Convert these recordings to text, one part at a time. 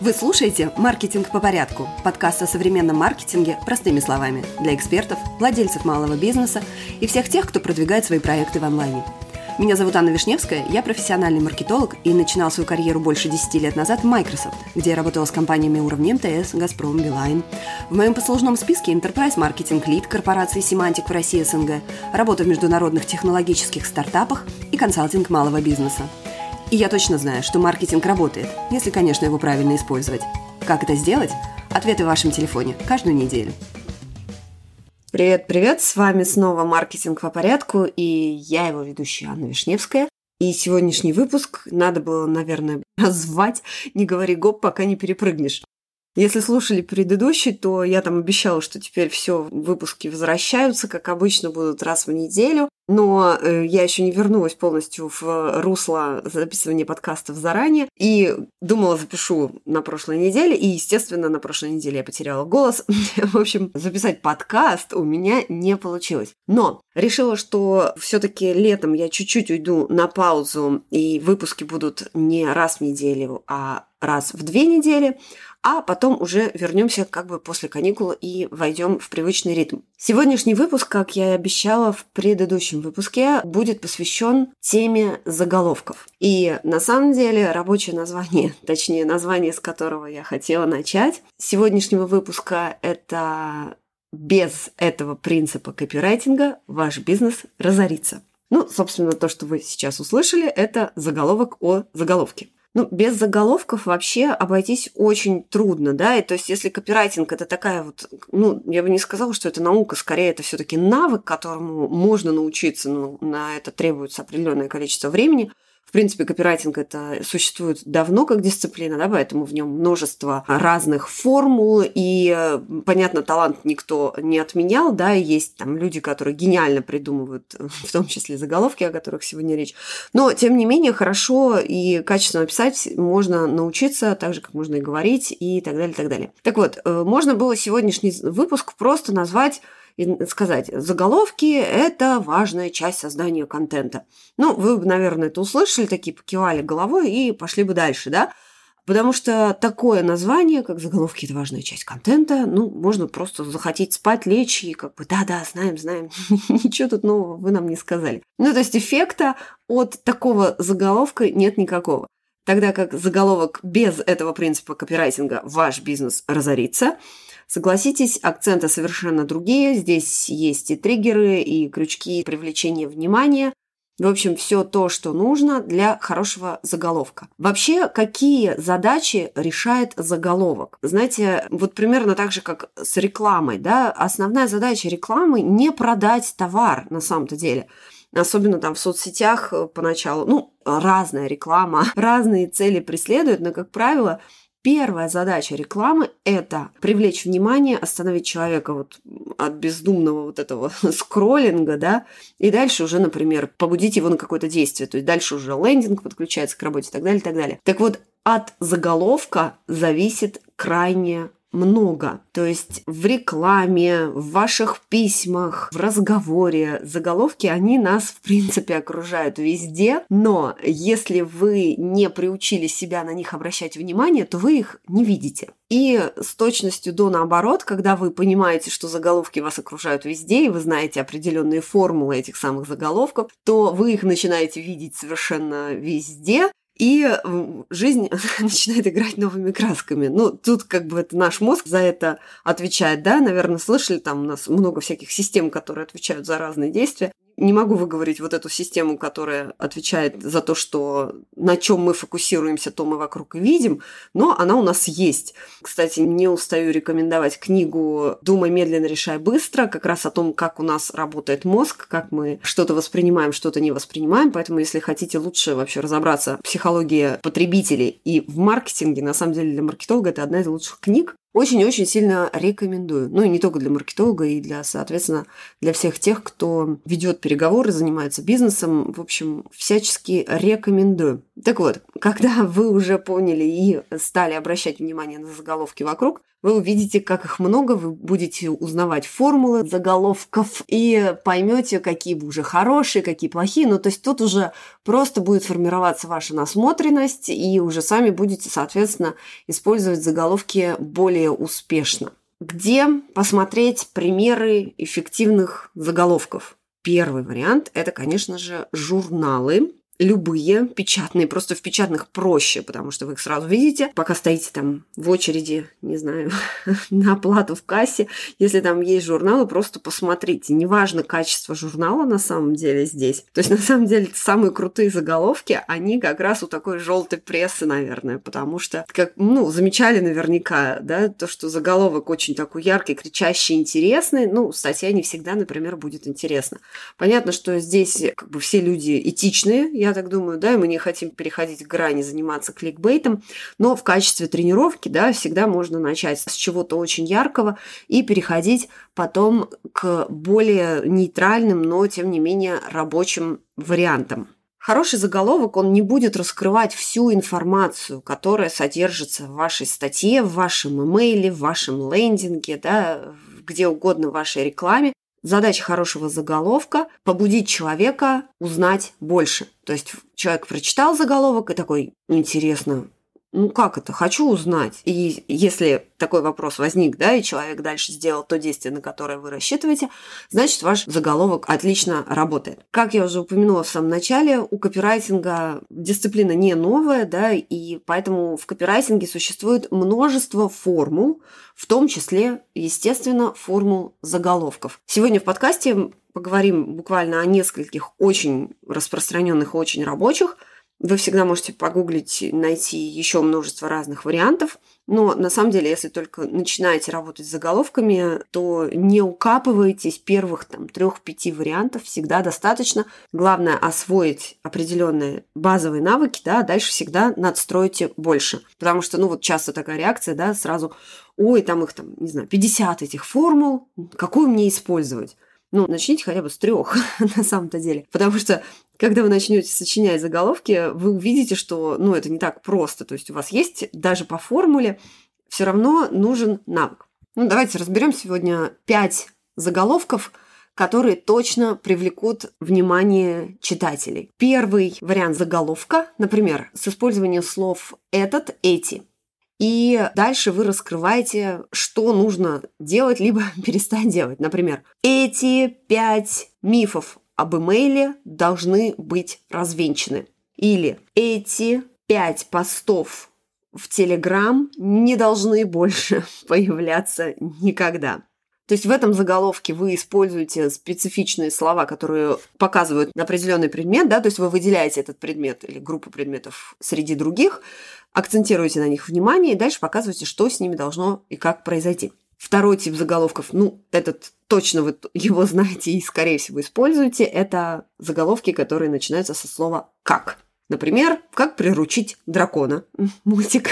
Вы слушаете «Маркетинг по порядку» – подкаст о современном маркетинге простыми словами для экспертов, владельцев малого бизнеса и всех тех, кто продвигает свои проекты в онлайне. Меня зовут Анна Вишневская, я профессиональный маркетолог и начинал свою карьеру больше 10 лет назад в Microsoft, где я работала с компаниями уровня МТС, Газпром, Билайн. В моем послужном списке Enterprise Marketing Lead корпорации Semantic в России СНГ, работа в международных технологических стартапах и консалтинг малого бизнеса – и я точно знаю, что маркетинг работает, если, конечно, его правильно использовать. Как это сделать? Ответы в вашем телефоне каждую неделю. Привет, привет! С вами снова «Маркетинг по порядку» и я его ведущая Анна Вишневская. И сегодняшний выпуск надо было, наверное, назвать «Не говори гоп, пока не перепрыгнешь». Если слушали предыдущий, то я там обещала, что теперь все выпуски возвращаются, как обычно, будут раз в неделю. Но э, я еще не вернулась полностью в русло записывания подкастов заранее. И думала, запишу на прошлой неделе. И, естественно, на прошлой неделе я потеряла голос. в общем, записать подкаст у меня не получилось. Но решила, что все-таки летом я чуть-чуть уйду на паузу, и выпуски будут не раз в неделю, а раз в две недели а потом уже вернемся как бы после каникул и войдем в привычный ритм. Сегодняшний выпуск, как я и обещала в предыдущем выпуске, будет посвящен теме заголовков. И на самом деле рабочее название, точнее название, с которого я хотела начать сегодняшнего выпуска, это без этого принципа копирайтинга ваш бизнес разорится. Ну, собственно, то, что вы сейчас услышали, это заголовок о заголовке. Ну, без заголовков вообще обойтись очень трудно, да, и то есть если копирайтинг это такая вот, ну, я бы не сказала, что это наука, скорее это все таки навык, которому можно научиться, но на это требуется определенное количество времени – в принципе, копирайтинг это существует давно как дисциплина, да, поэтому в нем множество разных формул, и, понятно, талант никто не отменял, да, есть там люди, которые гениально придумывают, в том числе заголовки, о которых сегодня речь. Но, тем не менее, хорошо и качественно писать можно научиться, так же, как можно и говорить, и так далее, и так далее. Так вот, э, можно было сегодняшний выпуск просто назвать сказать, заголовки – это важная часть создания контента. Ну, вы, наверное, это услышали, такие покивали головой и пошли бы дальше, да? Потому что такое название, как заголовки, это важная часть контента, ну, можно просто захотеть спать, лечь и как бы, да-да, знаем, знаем, ничего тут нового вы нам не сказали. Ну, то есть эффекта от такого заголовка нет никакого. Тогда как заголовок без этого принципа копирайтинга «Ваш бизнес разорится», Согласитесь, акценты совершенно другие. Здесь есть и триггеры, и крючки привлечения внимания. В общем, все то, что нужно для хорошего заголовка. Вообще, какие задачи решает заголовок? Знаете, вот примерно так же, как с рекламой, да, основная задача рекламы не продать товар на самом-то деле. Особенно там в соцсетях поначалу, ну, разная реклама, разные цели преследуют, но, как правило, Первая задача рекламы – это привлечь внимание, остановить человека вот от бездумного вот этого скроллинга, да, и дальше уже, например, побудить его на какое-то действие. То есть дальше уже лендинг подключается к работе и так далее, и так далее. Так вот, от заголовка зависит крайне много. То есть в рекламе, в ваших письмах, в разговоре заголовки, они нас, в принципе, окружают везде. Но если вы не приучили себя на них обращать внимание, то вы их не видите. И с точностью до наоборот, когда вы понимаете, что заголовки вас окружают везде, и вы знаете определенные формулы этих самых заголовков, то вы их начинаете видеть совершенно везде, и жизнь начинает играть новыми красками. Ну, тут как бы это наш мозг за это отвечает, да, наверное, слышали, там у нас много всяких систем, которые отвечают за разные действия не могу выговорить вот эту систему, которая отвечает за то, что на чем мы фокусируемся, то мы вокруг и видим, но она у нас есть. Кстати, не устаю рекомендовать книгу «Думай медленно, решай быстро», как раз о том, как у нас работает мозг, как мы что-то воспринимаем, что-то не воспринимаем. Поэтому, если хотите лучше вообще разобраться в психологии потребителей и в маркетинге, на самом деле для маркетолога это одна из лучших книг. Очень-очень сильно рекомендую. Ну и не только для маркетолога, и для, соответственно, для всех тех, кто ведет переговоры, занимается бизнесом. В общем, всячески рекомендую. Так вот, когда вы уже поняли и стали обращать внимание на заголовки вокруг, вы увидите, как их много, вы будете узнавать формулы заголовков и поймете, какие уже хорошие, какие плохие. Ну, то есть тут уже просто будет формироваться ваша насмотренность, и уже сами будете, соответственно, использовать заголовки более успешно. Где посмотреть примеры эффективных заголовков? Первый вариант – это, конечно же, журналы, любые печатные, просто в печатных проще, потому что вы их сразу видите, пока стоите там в очереди, не знаю, на оплату в кассе. Если там есть журналы, просто посмотрите. Неважно качество журнала на самом деле здесь. То есть на самом деле самые крутые заголовки, они как раз у такой желтой прессы, наверное, потому что, как, ну, замечали наверняка, да, то, что заголовок очень такой яркий, кричащий, интересный, ну, статья не всегда, например, будет интересна. Понятно, что здесь как бы все люди этичные, я я так думаю, да, мы не хотим переходить к грани, заниматься кликбейтом, но в качестве тренировки, да, всегда можно начать с чего-то очень яркого и переходить потом к более нейтральным, но, тем не менее, рабочим вариантам. Хороший заголовок, он не будет раскрывать всю информацию, которая содержится в вашей статье, в вашем имейле, в вашем лендинге, да, где угодно в вашей рекламе. Задача хорошего заголовка – побудить человека узнать больше. То есть человек прочитал заголовок и такой, интересно, ну как это, хочу узнать. И если такой вопрос возник, да, и человек дальше сделал то действие, на которое вы рассчитываете, значит, ваш заголовок отлично работает. Как я уже упомянула в самом начале, у копирайтинга дисциплина не новая, да, и поэтому в копирайтинге существует множество формул, в том числе, естественно, формул заголовков. Сегодня в подкасте поговорим буквально о нескольких очень распространенных, очень рабочих – вы всегда можете погуглить, найти еще множество разных вариантов. Но на самом деле, если только начинаете работать с заголовками, то не укапывайтесь первых там трех-пяти вариантов, всегда достаточно. Главное освоить определенные базовые навыки, да, а дальше всегда надстройте больше. Потому что, ну вот часто такая реакция, да, сразу, ой, там их там, не знаю, 50 этих формул, какую мне использовать? Ну, начните хотя бы с трех, на самом-то деле. Потому что когда вы начнете сочинять заголовки, вы увидите, что ну, это не так просто. То есть у вас есть даже по формуле все равно нужен навык. Ну, давайте разберем сегодня пять заголовков, которые точно привлекут внимание читателей. Первый вариант заголовка, например, с использованием слов «этот», «эти». И дальше вы раскрываете, что нужно делать, либо перестать делать. Например, эти пять мифов об имейле должны быть развенчаны. Или эти пять постов в Телеграм не должны больше появляться никогда. То есть в этом заголовке вы используете специфичные слова, которые показывают определенный предмет, да, то есть вы выделяете этот предмет или группу предметов среди других, акцентируете на них внимание и дальше показываете, что с ними должно и как произойти. Второй тип заголовков, ну, этот точно вы его знаете и, скорее всего, используете, это заголовки, которые начинаются со слова «как». Например, как приручить дракона, мультик,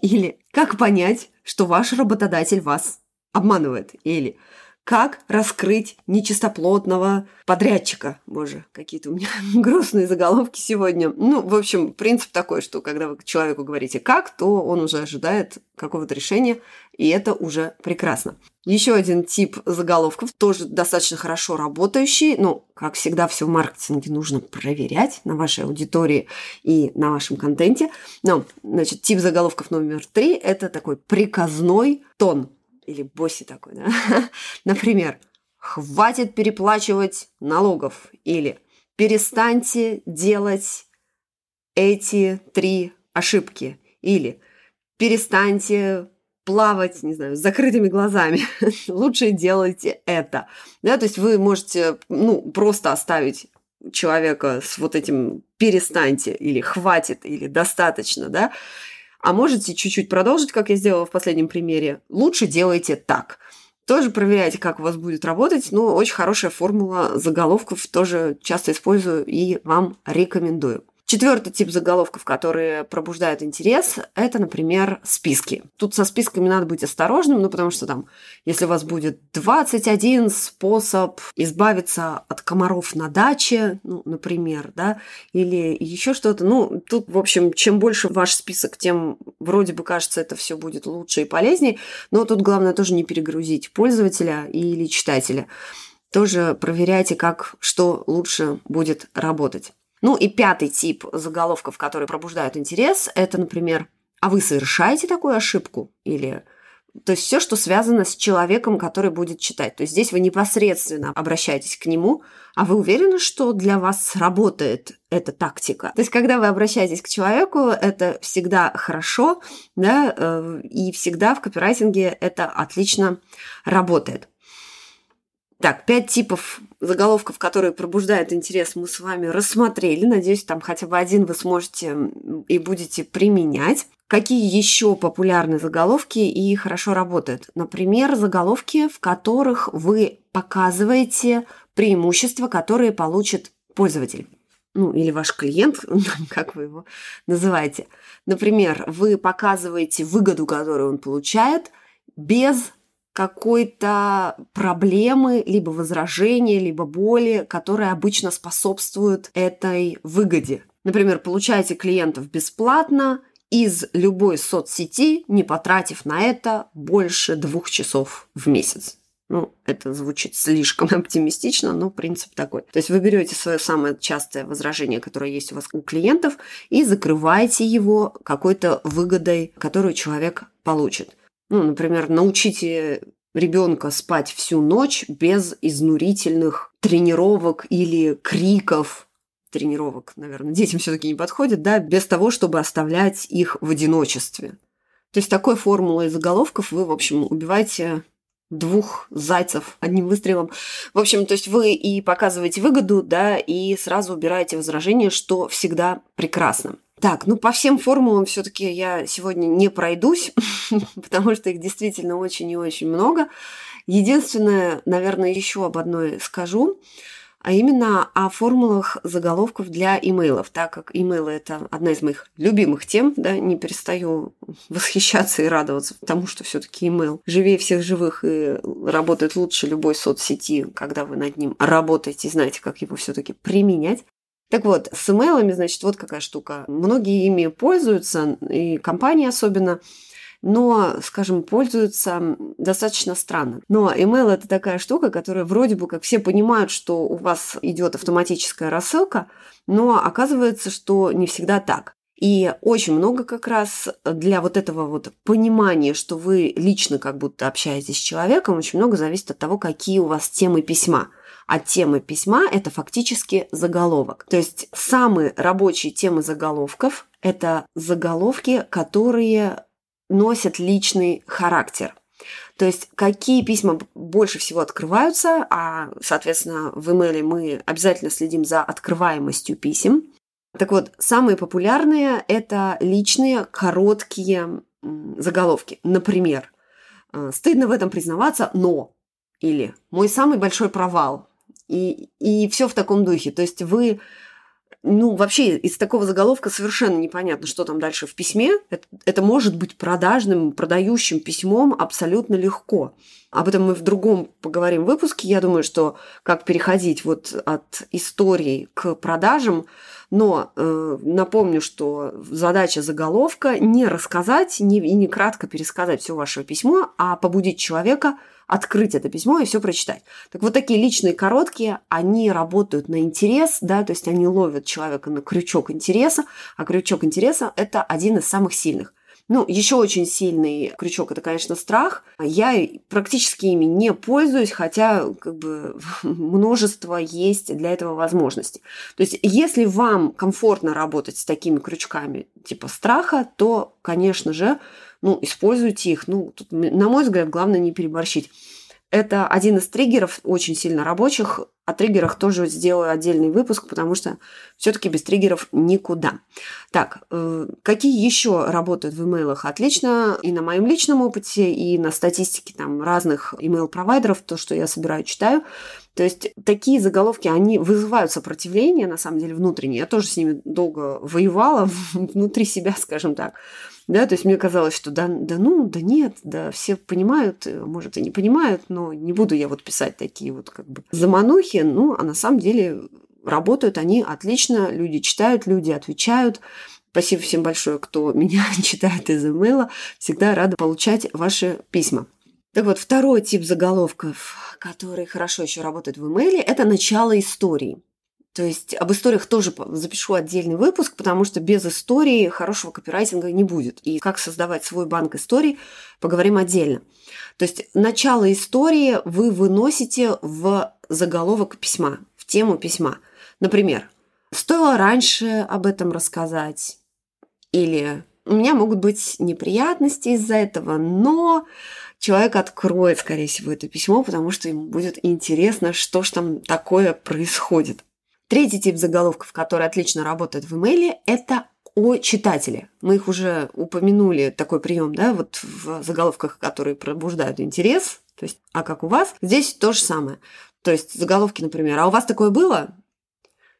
или как понять, что ваш работодатель вас обманывает. Или как раскрыть нечистоплотного подрядчика. Боже, какие-то у меня грустные заголовки сегодня. Ну, в общем, принцип такой, что когда вы человеку говорите «как», то он уже ожидает какого-то решения, и это уже прекрасно. Еще один тип заголовков, тоже достаточно хорошо работающий. Ну, как всегда, все в маркетинге нужно проверять на вашей аудитории и на вашем контенте. Но, значит, тип заголовков номер три – это такой приказной тон – или босси такой, да? Например, хватит переплачивать налогов или перестаньте делать эти три ошибки или перестаньте плавать, не знаю, с закрытыми глазами. Лучше делайте это. Да, то есть вы можете ну, просто оставить человека с вот этим перестаньте или хватит или достаточно, да, а можете чуть-чуть продолжить, как я сделала в последнем примере. Лучше делайте так. Тоже проверяйте, как у вас будет работать. Ну, очень хорошая формула заголовков тоже часто использую и вам рекомендую. Четвертый тип заголовков, которые пробуждают интерес, это, например, списки. Тут со списками надо быть осторожным, ну, потому что там, если у вас будет 21 способ избавиться от комаров на даче, ну, например, да, или еще что-то, ну, тут, в общем, чем больше ваш список, тем вроде бы кажется, это все будет лучше и полезнее, но тут главное тоже не перегрузить пользователя или читателя. Тоже проверяйте, как, что лучше будет работать. Ну и пятый тип заголовков, которые пробуждают интерес, это, например, «А вы совершаете такую ошибку?» или то есть все, что связано с человеком, который будет читать. То есть здесь вы непосредственно обращаетесь к нему, а вы уверены, что для вас сработает эта тактика. То есть когда вы обращаетесь к человеку, это всегда хорошо, да, э, и всегда в копирайтинге это отлично работает. Так, пять типов заголовков, которые пробуждают интерес, мы с вами рассмотрели. Надеюсь, там хотя бы один вы сможете и будете применять. Какие еще популярны заголовки и хорошо работают? Например, заголовки, в которых вы показываете преимущества, которые получит пользователь. Ну, или ваш клиент, как вы его называете. Например, вы показываете выгоду, которую он получает, без какой-то проблемы, либо возражения, либо боли, которые обычно способствуют этой выгоде. Например, получаете клиентов бесплатно – из любой соцсети, не потратив на это больше двух часов в месяц. Ну, это звучит слишком оптимистично, но принцип такой. То есть вы берете свое самое частое возражение, которое есть у вас у клиентов, и закрываете его какой-то выгодой, которую человек получит. Ну, например, научите ребенка спать всю ночь без изнурительных тренировок или криков тренировок, наверное, детям все-таки не подходит, да, без того, чтобы оставлять их в одиночестве. То есть такой формулой заголовков вы, в общем, убиваете двух зайцев одним выстрелом. В общем, то есть вы и показываете выгоду, да, и сразу убираете возражение, что всегда прекрасно. Так, ну по всем формулам все-таки я сегодня не пройдусь, потому что их действительно очень и очень много. Единственное, наверное, еще об одной скажу а именно о формулах заголовков для имейлов, так как имейлы – это одна из моих любимых тем, да, не перестаю восхищаться и радоваться тому, что все таки имейл живее всех живых и работает лучше любой соцсети, когда вы над ним работаете и знаете, как его все таки применять. Так вот, с имейлами, значит, вот какая штука. Многие ими пользуются, и компании особенно – но, скажем, пользуются достаточно странно. Но email это такая штука, которая вроде бы как все понимают, что у вас идет автоматическая рассылка, но оказывается, что не всегда так. И очень много как раз для вот этого вот понимания, что вы лично как будто общаетесь с человеком, очень много зависит от того, какие у вас темы письма. А темы письма – это фактически заголовок. То есть самые рабочие темы заголовков – это заголовки, которые носят личный характер. То есть какие письма больше всего открываются, а, соответственно, в имейле мы обязательно следим за открываемостью писем. Так вот, самые популярные – это личные короткие заголовки. Например, «Стыдно в этом признаваться, но» или «Мой самый большой провал». И, и все в таком духе. То есть вы ну, вообще из такого заголовка совершенно непонятно, что там дальше в письме. Это, это может быть продажным, продающим письмом абсолютно легко. Об этом мы в другом поговорим выпуске. Я думаю, что как переходить вот от истории к продажам. Но э, напомню, что задача заголовка не рассказать не, и не кратко пересказать все ваше письмо, а побудить человека – открыть это письмо и все прочитать. Так вот такие личные короткие, они работают на интерес, да, то есть они ловят человека на крючок интереса, а крючок интереса – это один из самых сильных. Ну, еще очень сильный крючок – это, конечно, страх. Я практически ими не пользуюсь, хотя как бы множество есть для этого возможностей. То есть, если вам комфортно работать с такими крючками типа страха, то, конечно же, ну, используйте их. Ну, тут, на мой взгляд, главное не переборщить. Это один из триггеров, очень сильно рабочих. О триггерах тоже сделаю отдельный выпуск, потому что все-таки без триггеров никуда. Так, э, какие еще работают в имейлах? Отлично и на моем личном опыте, и на статистике там разных имейл-провайдеров, то, что я собираю, читаю. То есть такие заголовки, они вызывают сопротивление, на самом деле, внутреннее. Я тоже с ними долго воевала внутри себя, скажем так. Да, то есть мне казалось, что да, да ну, да нет, да все понимают, э, может и не понимают, но не буду я вот писать такие вот как бы заманухи, ну, а на самом деле работают они отлично, люди читают, люди отвечают. Спасибо всем большое, кто меня читает из имейла. Всегда рада получать ваши письма. Так вот, второй тип заголовков, который хорошо еще работает в имейле, это начало истории. То есть об историях тоже запишу отдельный выпуск, потому что без истории хорошего копирайтинга не будет. И как создавать свой банк историй, поговорим отдельно. То есть начало истории вы выносите в заголовок письма, в тему письма. Например, стоило раньше об этом рассказать, или у меня могут быть неприятности из-за этого, но человек откроет, скорее всего, это письмо, потому что ему будет интересно, что же там такое происходит. Третий тип заголовков, который отлично работает в имейле, это о читателе. Мы их уже упомянули, такой прием, да, вот в заголовках, которые пробуждают интерес. То есть, а как у вас? Здесь то же самое. То есть заголовки, например, а у вас такое было?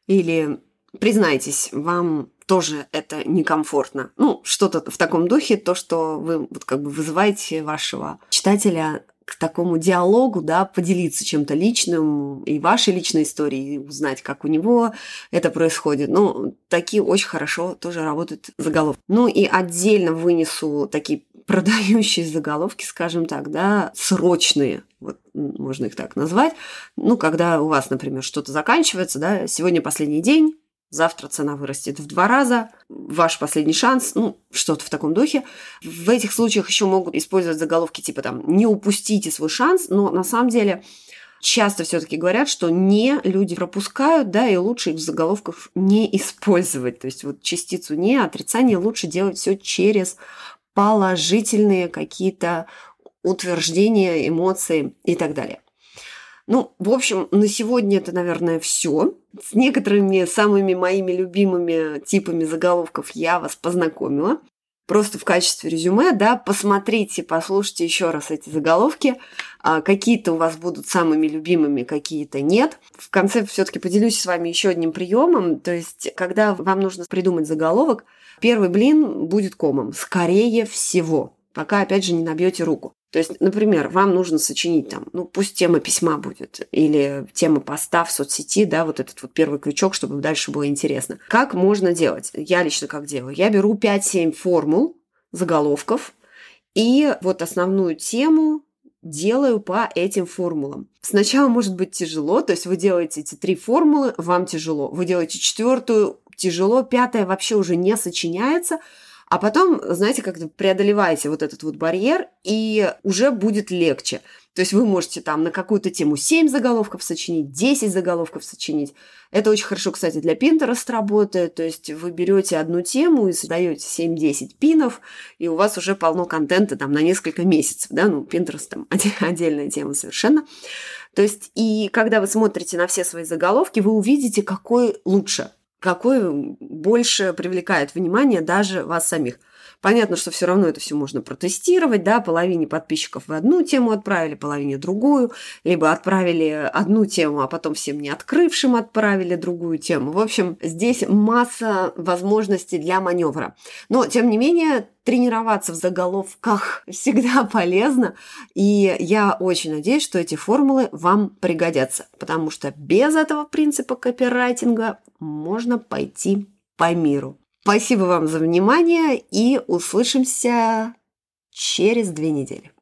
Или признайтесь, вам тоже это некомфортно. Ну, что-то в таком духе, то, что вы вот как бы вызываете вашего читателя к такому диалогу, да, поделиться чем-то личным и вашей личной историей, узнать, как у него это происходит. Ну, такие очень хорошо тоже работают заголовки. Ну и отдельно вынесу такие продающие заголовки, скажем так, да, срочные, вот можно их так назвать. Ну, когда у вас, например, что-то заканчивается, да, сегодня последний день, завтра цена вырастет в два раза, ваш последний шанс, ну, что-то в таком духе. В этих случаях еще могут использовать заголовки типа там «не упустите свой шанс», но на самом деле часто все-таки говорят, что не люди пропускают, да, и лучше их в заголовках не использовать. То есть вот частицу не, отрицание лучше делать все через положительные какие-то утверждения, эмоции и так далее. Ну, в общем, на сегодня это, наверное, все. С некоторыми самыми моими любимыми типами заголовков я вас познакомила. Просто в качестве резюме, да, посмотрите, послушайте еще раз эти заголовки. А, какие-то у вас будут самыми любимыми, какие-то нет. В конце все-таки поделюсь с вами еще одним приемом. То есть, когда вам нужно придумать заголовок, первый блин будет комом. Скорее всего пока, опять же, не набьете руку. То есть, например, вам нужно сочинить там, ну, пусть тема письма будет, или тема поста в соцсети, да, вот этот вот первый крючок, чтобы дальше было интересно. Как можно делать? Я лично как делаю? Я беру 5-7 формул, заголовков, и вот основную тему делаю по этим формулам. Сначала может быть тяжело, то есть вы делаете эти три формулы, вам тяжело. Вы делаете четвертую, тяжело, пятая вообще уже не сочиняется – а потом, знаете, как-то преодолеваете вот этот вот барьер, и уже будет легче. То есть вы можете там на какую-то тему 7 заголовков сочинить, 10 заголовков сочинить. Это очень хорошо, кстати, для Pinterest работает. То есть вы берете одну тему и создаете 7-10 пинов, и у вас уже полно контента там на несколько месяцев. Да? Ну, Pinterest там отдельная тема совершенно. То есть и когда вы смотрите на все свои заголовки, вы увидите, какой лучше – какой больше привлекает внимание даже вас самих. Понятно, что все равно это все можно протестировать, да, половине подписчиков вы одну тему отправили, половине другую, либо отправили одну тему, а потом всем не открывшим отправили другую тему. В общем, здесь масса возможностей для маневра. Но, тем не менее, тренироваться в заголовках всегда полезно, и я очень надеюсь, что эти формулы вам пригодятся, потому что без этого принципа копирайтинга можно пойти по миру. Спасибо вам за внимание и услышимся через две недели.